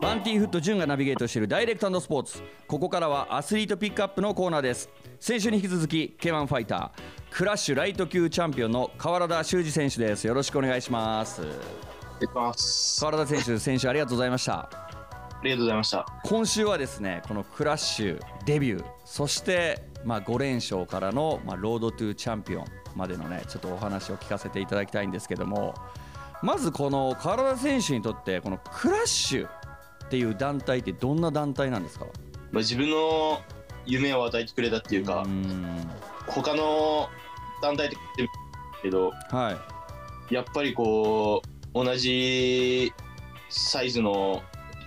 バンティーフット潤がナビゲートしているダイレクトスポーツ。ここからはアスリートピックアップのコーナーです。先週に引き続き K1 ファイタークラッシュライト級チャンピオンの川田修二選手です。よろしくお願いします。お願いします。川田選手先週ありがとうございました。ありがとうございました。今週はですねこのクラッシュデビューそしてまあ5連勝からのまあロードトゥチャンピオンまでのねちょっとお話を聞かせていただきたいんですけどもまずこの川田選手にとってこのクラッシュっていう団体ってどんな団体なんですか？まあ、自分の夢を与えてくれたっていうか、ん。他の団体ってけど、はい。やっぱりこう、同じサイズの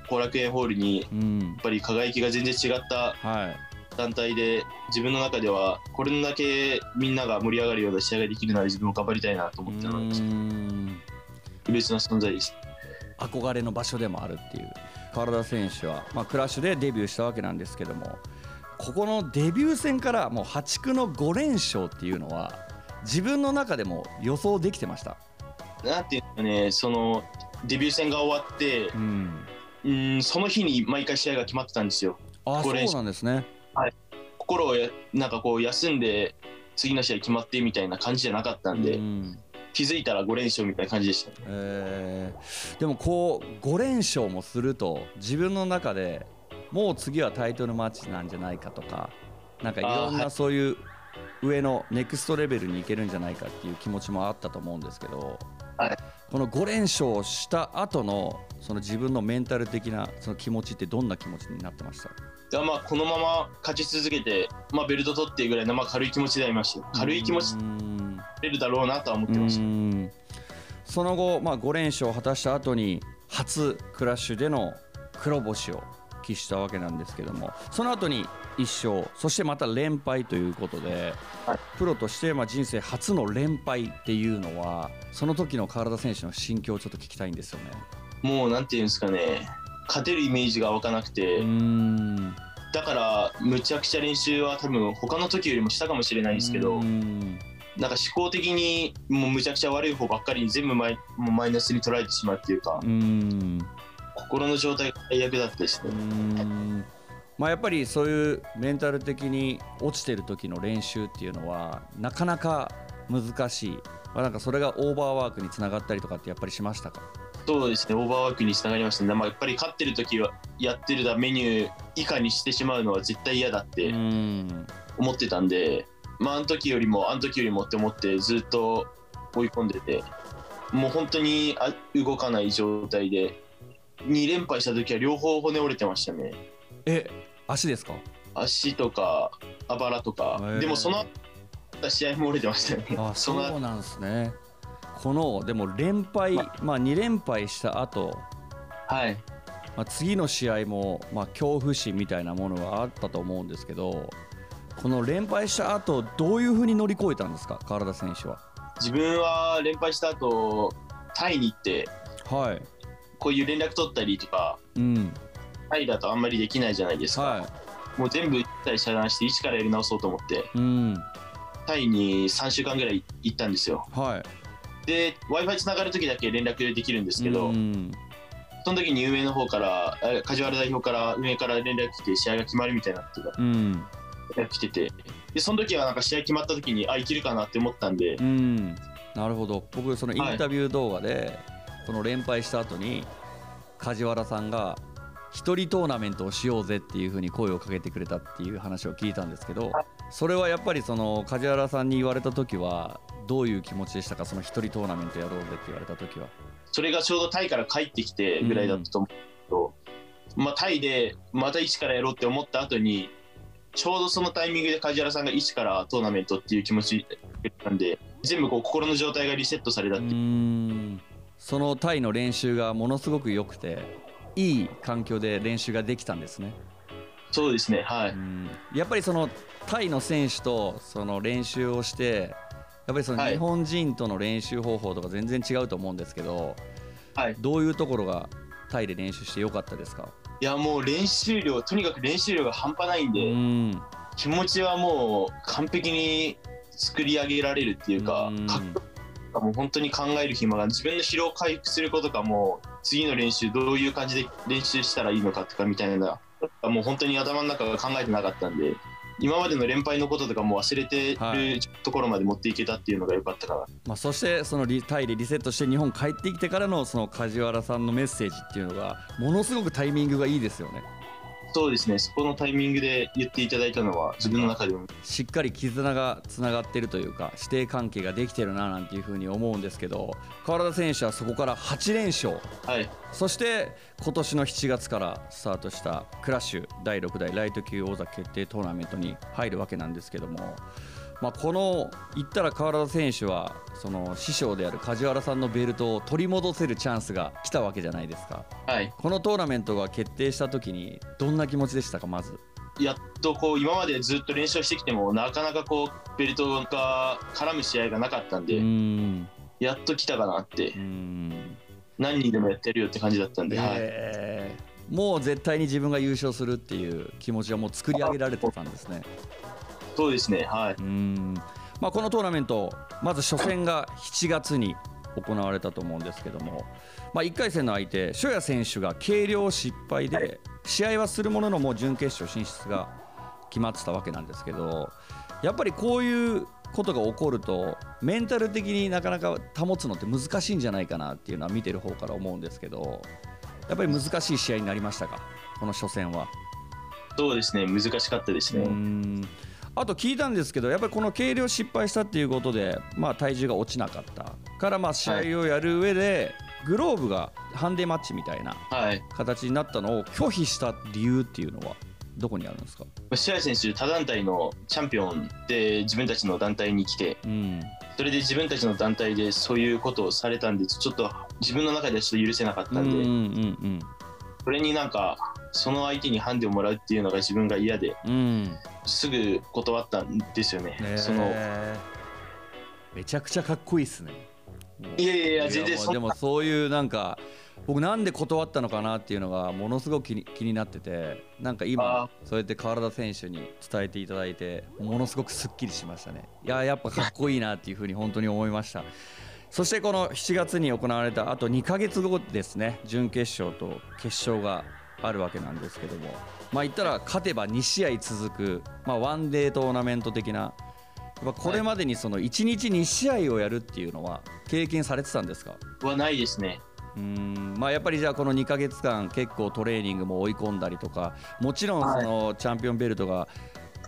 後楽園ホールに、やうん。っぱり輝きが全然違ったはい。団体で、自分の中では、これだけみんなが盛り上がるような試合ができるなら自分も頑張りたいなと思ってたので、別な存在です。憧れの場所でもあるっていう川田選手は、まあ、クラッシュでデビューしたわけなんですけどもここのデビュー戦からもう破竹の5連勝っていうのは自分の中でも予想できてました？なんていうね、その、デビュー戦が終わって、うん、うん、その日に毎回試合が決まってたんですよ。あそう5連勝なんですね。心をやなんかこう休んで次の試合決まってみたいな感じじゃなかったんで、うん気づいたら5連勝みたいな感じでした。ねえーでもこう5連勝もすると自分の中でもう次はタイトルマッチなんじゃないかとかなんかいろんなそういう上のネクストレベルに行けるんじゃないかっていう気持ちもあったと思うんですけど、はい。この5連勝した後のその自分のメンタル的なその気持ちってどんな気持ちになってました？でまあこのまま勝ち続けて、まあ、ベルト取ってぐらいのまあ軽い気持ちでありました。軽い気持ちうでん出るだろうなとは思ってました。うん。その後、まあ、5連勝を果たした後に初クラッシュでの黒星を喫したわけなんですけどもその後に1勝そしてまた連敗ということで、はい。プロとしてまあ人生初の連敗っていうのはその時の川田選手の心境をちょっと聞きたいんですよね。もうなんていうんですかね。勝てるイメージが湧かなくて、ん。だからむちゃくちゃ練習は多分他の時よりもしたかもしれないんですけど、うんなんか思考的にもうむちゃくちゃ悪い方ばっかりに全部マイもうマイナスに捉えてしまうっていうか、うん。心の状態が最悪だったですうね、ん。まあ、やっぱりそういうメンタル的に落ちてる時の練習っていうのはなかなか難しい、まあ、なんかそれがオーバーワークにつながったりとかってやっぱりしましたか？そうですね。オーバーワークにつながりましたね、まあ、やっぱり勝ってる時はやってるだメニュー以下にしてしまうのは絶対嫌だってん。思ってたんで、まああの時よりもあの時よりもって思ってずっと追い込んでてもう本当にあ動かない状態で2連敗した時は両方骨折れてましたね。え足ですか？足とかあばらとか、へーでもその試合も折れてましたね。あ そうなんですね。このでも連敗、ままあ、2連敗した後、はい。まあ次の試合も、まあ、恐怖心みたいなものがあったと思うんですけどこの連敗した後どういうふうに乗り越えたんですか？川田選手は。自分は連敗した後タイに行ってはい、こういう連絡取ったりとかうん。タイだとあんまりできないじゃないですか、はもう全部一切遮断して一からやり直そうと思っていうん。タイに3週間ぐらい行ったんですよ。はい。で w i f i つながる時だけ連絡できるんですけど、うん。その時に運営の方からえ梶原代表から運営から連絡来て試合が決まるみたいになってた。うん来てて。でその時はなんか試合決まった時にあいけるかなって思ったんで、うん。なるほど。僕そのインタビュー動画で、この連敗した後に梶原さんが一人トーナメントをしようぜっていうふうに声をかけてくれたっていう話を聞いたんですけどそれはやっぱりその梶原さんに言われた時はどういう気持ちでしたか？その一人トーナメントやろうぜって言われた時は。それがちょうどタイから帰ってきてぐらいだったと思うけど、まあ、タイでまた一からやろうって思った後にちょうどそのタイミングで梶原さんが一からトーナメントっていう気持ちなんで全部こう心の状態がリセットされたうっていう、ん。そのタイの練習がものすごく良くていい環境で練習ができたんですね。そうですねはい、うん。やっぱりそのタイの選手とその練習をしてやっぱりそのはい。日本人との練習方法とか全然違うと思うんですけど、はい。どういうところがタイで練習してよかったですか？いやもう練習量とにかく練習量が半端ないんで、うん。気持ちはもう完璧に作り上げられるっていうか、うん。かもう本当に考える暇が自分の疲労回復することかもう次の練習どういう感じで練習したらいいのかとかみたいなもう本当に頭の中が考えてなかったんで今までの連敗のこととかも忘れてるところまで持っていけたっていうのが良かったかな、まあ、そしてそのリタイでリセットして日本帰ってきてからのその梶原さんのメッセージっていうのがものすごくタイミングがいいですよね。そうですね。そこのタイミングで言っていただいたのは自分の中でも。しっかり絆がつながってるというか師弟関係ができてるななんていうふうに思うんですけど川田選手はそこから8連勝、はい、そして今年の7月からスタートしたクラッシュ第6代ライト級王座決定トーナメントに入るわけなんですけどもまあ、この言ったら川原選手はその師匠である梶原さんのベルトを取り戻せるチャンスが来たわけじゃないですか、はい、このトーナメントが決定した時にどんな気持ちでしたかまず。やっとこう今までずっと練習してきてもなかなかこうベルトが絡む試合がなかったんでやっと来たかなって。何人でもやってるよって感じだったんで、えー、はい、もう絶対に自分が優勝するっていう気持ちはもう作り上げられてたんですね。そうですねはい。うん。まあ、このトーナメントまず初戦が7月に行われたと思うんですけども、まあ、1回戦の相手翔也選手が計量失敗で試合はするもののもう準決勝進出が決まってたわけなんですけどやっぱりこういうことが起こるとメンタル的になかなか保つのって難しいんじゃないかなっていうのは見てる方から思うんですけどやっぱり難しい試合になりましたか？この初戦は。そうですね難しかったですね。あと聞いたんですけどやっぱりこの計量失敗したっていうことで、まあ、体重が落ちなかったからまあ試合をやる上で、グローブがハンデマッチみたいな形になったのを拒否した理由っていうのはどこにあるんですか？試合選手他団体のチャンピオンで自分たちの団体に来て、うん、それで自分たちの団体でそういうことをされたんでちょっと自分の中ではちょっと許せなかったんで、うんうんうん、それになんかその相手にハンデをもらうっていうのが自分が嫌で、うん、すぐ断ったんですよね。その。めちゃくちゃかっこいいっすね。いやいやいや全然でもそういうなんか僕なんで断ったのかなっていうのがものすごく気に気になっててなんか今そうやって川田選手に伝えていただいてものすごくすっきりしましたね。いややっぱかっこいいなっていうふうに本当に思いました。そしてこの7月に行われたあと2か月後ですね準決勝と決勝があるわけなんですけども。まあ言ったら勝てば2試合続く、まあ、ワンデートーナメント的な。これまでにその1日2試合をやるっていうのは経験されてたんですか？はないですね。うん。まあやっぱりじゃあこの2か月間結構トレーニングも追い込んだりとかもちろんそのチャンピオンベルトが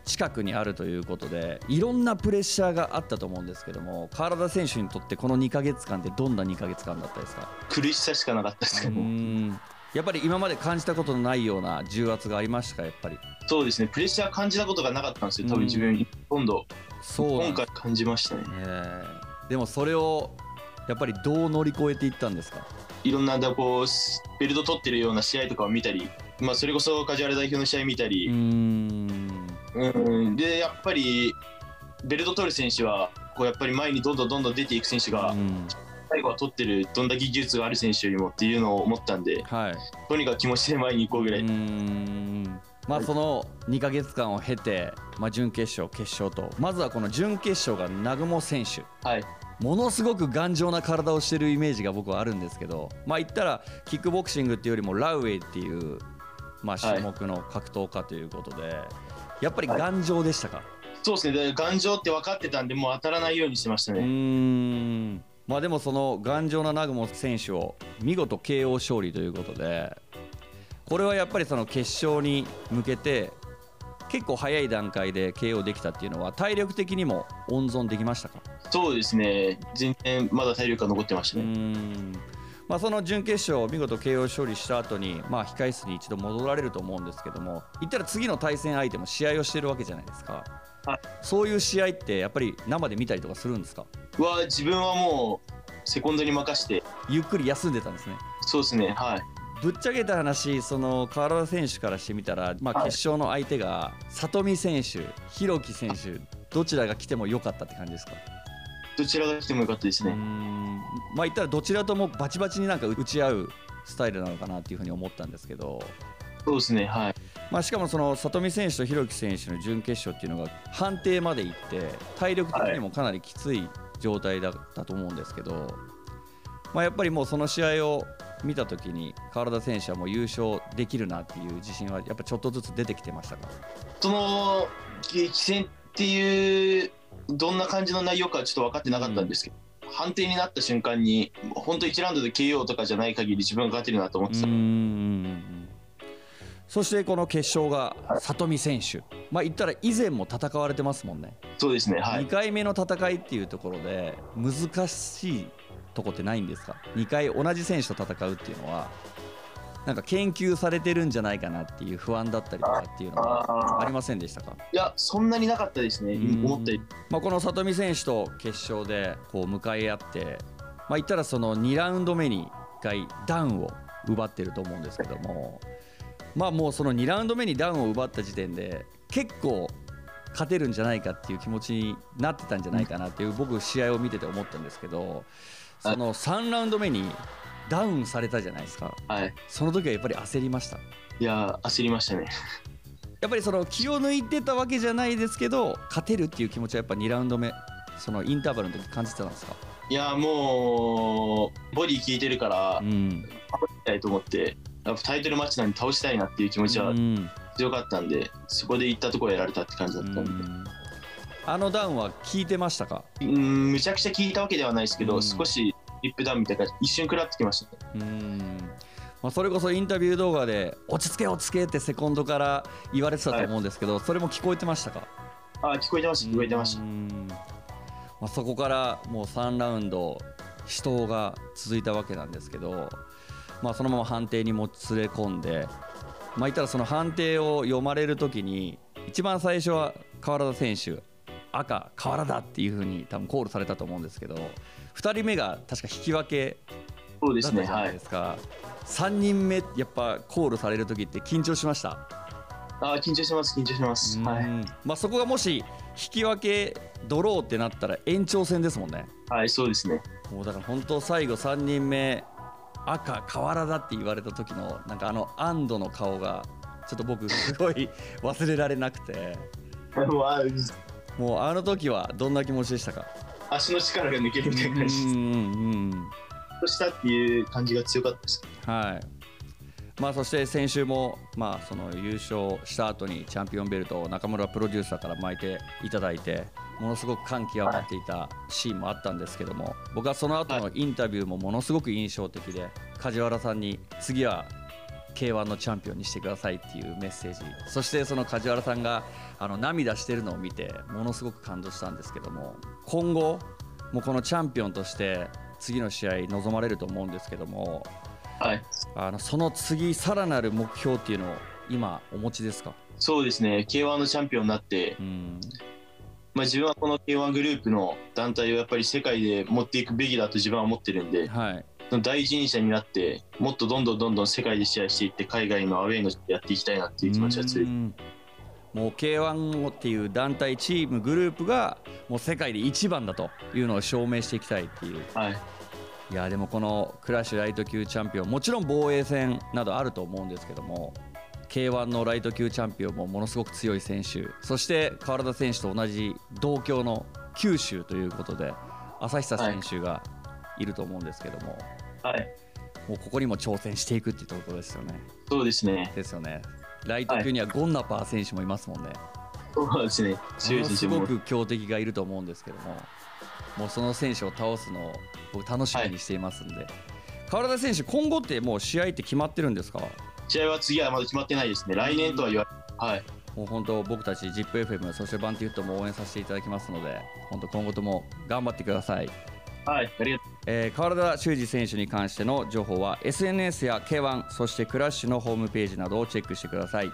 近くにあるということでいろんなプレッシャーがあったと思うんですけども川田選手にとってこの2か月間ってどんな2か月間だったですか？苦しさしかなかったですけどやっぱり今まで感じたことのないような重圧がありましたかやっぱり。そうですね。プレッシャー感じたことがなかったんですよ多分自分今度そう今回感じましたね、え。ー、でもそれをやっぱりどう乗り越えていったんですか？いろんなこうベルト取ってるような試合とかを見たり、まあ、それこそ梶原代表の試合見たり。うん。でやっぱりベルト取る選手はこうやっぱり前にどんどんどんどん出ていく選手が最後は取ってるどんだけ技術がある選手よりもっていうのを思ったんで、はい、とにかく気持ちで前に行こうぐらい。まあ、その2か月間を経て、まあ、準決勝、決勝とまずはこの準決勝が南雲選手、はい、ものすごく頑丈な体をしてるイメージが僕はあるんですけど、まあ、言ったらキックボクシングっていうよりもラウェイっていう、まあ、種目の格闘家ということで、はい、やっぱり頑丈でしたか、はい、そうですね。頑丈って分かってたんでもう当たらないようにしてましたね。うんまあ、でもその頑丈な南雲選手を見事 KO 勝利ということでこれはやっぱりその決勝に向けて結構早い段階で KO できたっていうのは体力的にも温存できましたか？そうですね。全然まだ体力が残ってましたねまあ、その準決勝見事 KO 勝利した後にまあ控室に一度戻られると思うんですけども言ったら次の対戦相手も試合をしてるわけじゃないですか、はい、そういう試合ってやっぱり生で見たりとかするんですか？は自分はもうセコンドに任して。ゆっくり休んでたんですね。そうですねはい。ぶっちゃけた話その川原選手からしてみたら、まあ、決勝の相手が里見選手弘樹選手どちらが来ても良かったって感じですか？どちらが来てもよかったですね。まあ言ったらどちらともバチバチになんか打ち合うスタイルなのかなっていうふうに思ったんですけど。そうですねはい。まあ、しかもその里見選手と弘樹選手の準決勝っていうのが判定までいって体力的にもかなりきつい状態だったと思うんですけど、まあ、やっぱりもうその試合を見た時に川田選手はもう優勝できるなっていう自信はやっぱちょっとずつ出てきてましたか？その激戦っていうどんな感じの内容かちょっと分かってなかったんですけど、うん、判定になった瞬間に本当1ラウンドで KO とかじゃない限り自分が勝てるなと思ってた。そしてこの決勝が里見選手、まあ言ったら以前も戦われてますもんね。そうですね、はい、2回目の戦いっていうところで難しいとこってないんですか？2回同じ選手と戦うっていうのはなんか研究されてるんじゃないかなっていう不安だったりとかっていうのはありませんでしたか？いやそんなになかったですね。思ったまあ、この里見選手と決勝でこう向かい合ってまあ言ったらその2ラウンド目に1回ダウンを奪ってると思うんですけどもまあもうその2ラウンド目にダウンを奪った時点で結構勝てるんじゃないかっていう気持ちになってたんじゃないかなっていう僕試合を見てて思ったんですけどその3ラウンド目にダウンされたじゃないですか、はい、その時はやっぱり焦りました？いや焦りましたね。やっぱりその気を抜いてたわけじゃないですけど勝てるっていう気持ちはやっぱ2ラウンド目そのインターバルの時感じてたんですか？いやもうボディ効いてるから、うん、倒したいと思ってタイトルマッチなんで倒したいなっていう気持ちは強かったんで、うん、そこで行ったところやられたって感じだったんで、うん、あのダウンは効いてましたか？うんむちゃくちゃ効いたわけではないですけど、少しリップダウンみたいな一瞬食らってきましたね。うん。まあ、それこそインタビュー動画で落ち着け落ち着けってセコンドから言われてたと思うんですけど、はい、それも聞こえてましたか？あ聞こえてました聞こえてました、まあ、そこからもう3ラウンド死闘が続いたわけなんですけど、まあ、そのまま判定にもつれ込んで、まあ、言ったらその判定を読まれる時に一番最初は川原田選手赤河原だっていうふうに多分コールされたと思うんですけど2人目が確か引き分けだったじゃないですか、ねはい、3人目やっぱコールされる時って緊張しました？あ緊張します緊張します。はい。まあそこがもし引き分けドローってなったら延長戦ですもんね。はいそうですね。もうだから本当最後3人目赤河原だって言われた時のなんかあの安堵の顔がちょっと僕すごい忘れられなくてもうあの時はどんな気持ちでしたか？足の力が抜けるみたいな感じです。うんうんとしたっていう感じが強かったです。はい。まあそして先週もまあその優勝した後にチャンピオンベルトを中村プロデューサーから巻いていただいてものすごく感極まっていたシーンもあったんですけども僕はその後のインタビューもものすごく印象的で梶原さんに次は K1 のチャンピオンにしてくださいっていうメッセージ。そしてその梶原さんがあの涙してるのを見てものすごく感動したんですけども今後もうこのチャンピオンとして次の試合臨まれると思うんですけども、はい、あのその次さらなる目標っていうのを今お持ちですか？そうですね。K1 のチャンピオンになって、うん。まあ、自分はこの K1 グループの団体をやっぱり世界で持っていくべきだと自分は思ってるんで、はい、第一人者になってもっとどんどんどんどん世界で試合していって海外のアウェイのやっていきたいなっていう気持ちが強い。もう K1 っていう団体チームグループがもう世界で一番だというのを証明していきたいっていう、はい、いやでもこのクラッシュライト級チャンピオンもちろん防衛戦などあると思うんですけども K1 のライト級チャンピオンもものすごく強い選手そして川田選手と同じ同郷の九州ということで朝久選手がいると思うんですけども、はい、もうここにも挑戦していくっていうところですよね。そうですね。ですよね。ライト級にはゴンナパー選手もいますもんね。そうですね。すごく強敵がいると思うんですけども、もうその選手を倒すのを僕楽しみにしていますんで、はい、川田選手今後ってもう試合って決まってるんですか？試合は次はまだ決まってないですね。来年とは言わはい。もう本当僕たち ZIPFM そしてバンティフットも応援させていただきますので、本当今後とも頑張ってください。はい、ありがとう。えー、川田修二選手に関しての情報は SNS や K1 そしてクラッシュのホームページなどをチェックしてください。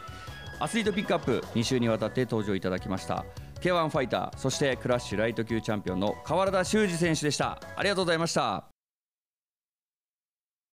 アスリートピックアップ2週にわたって登場いただきました K1 ファイターそしてクラッシュライト級チャンピオンの川田修二選手でした。ありがとうございました。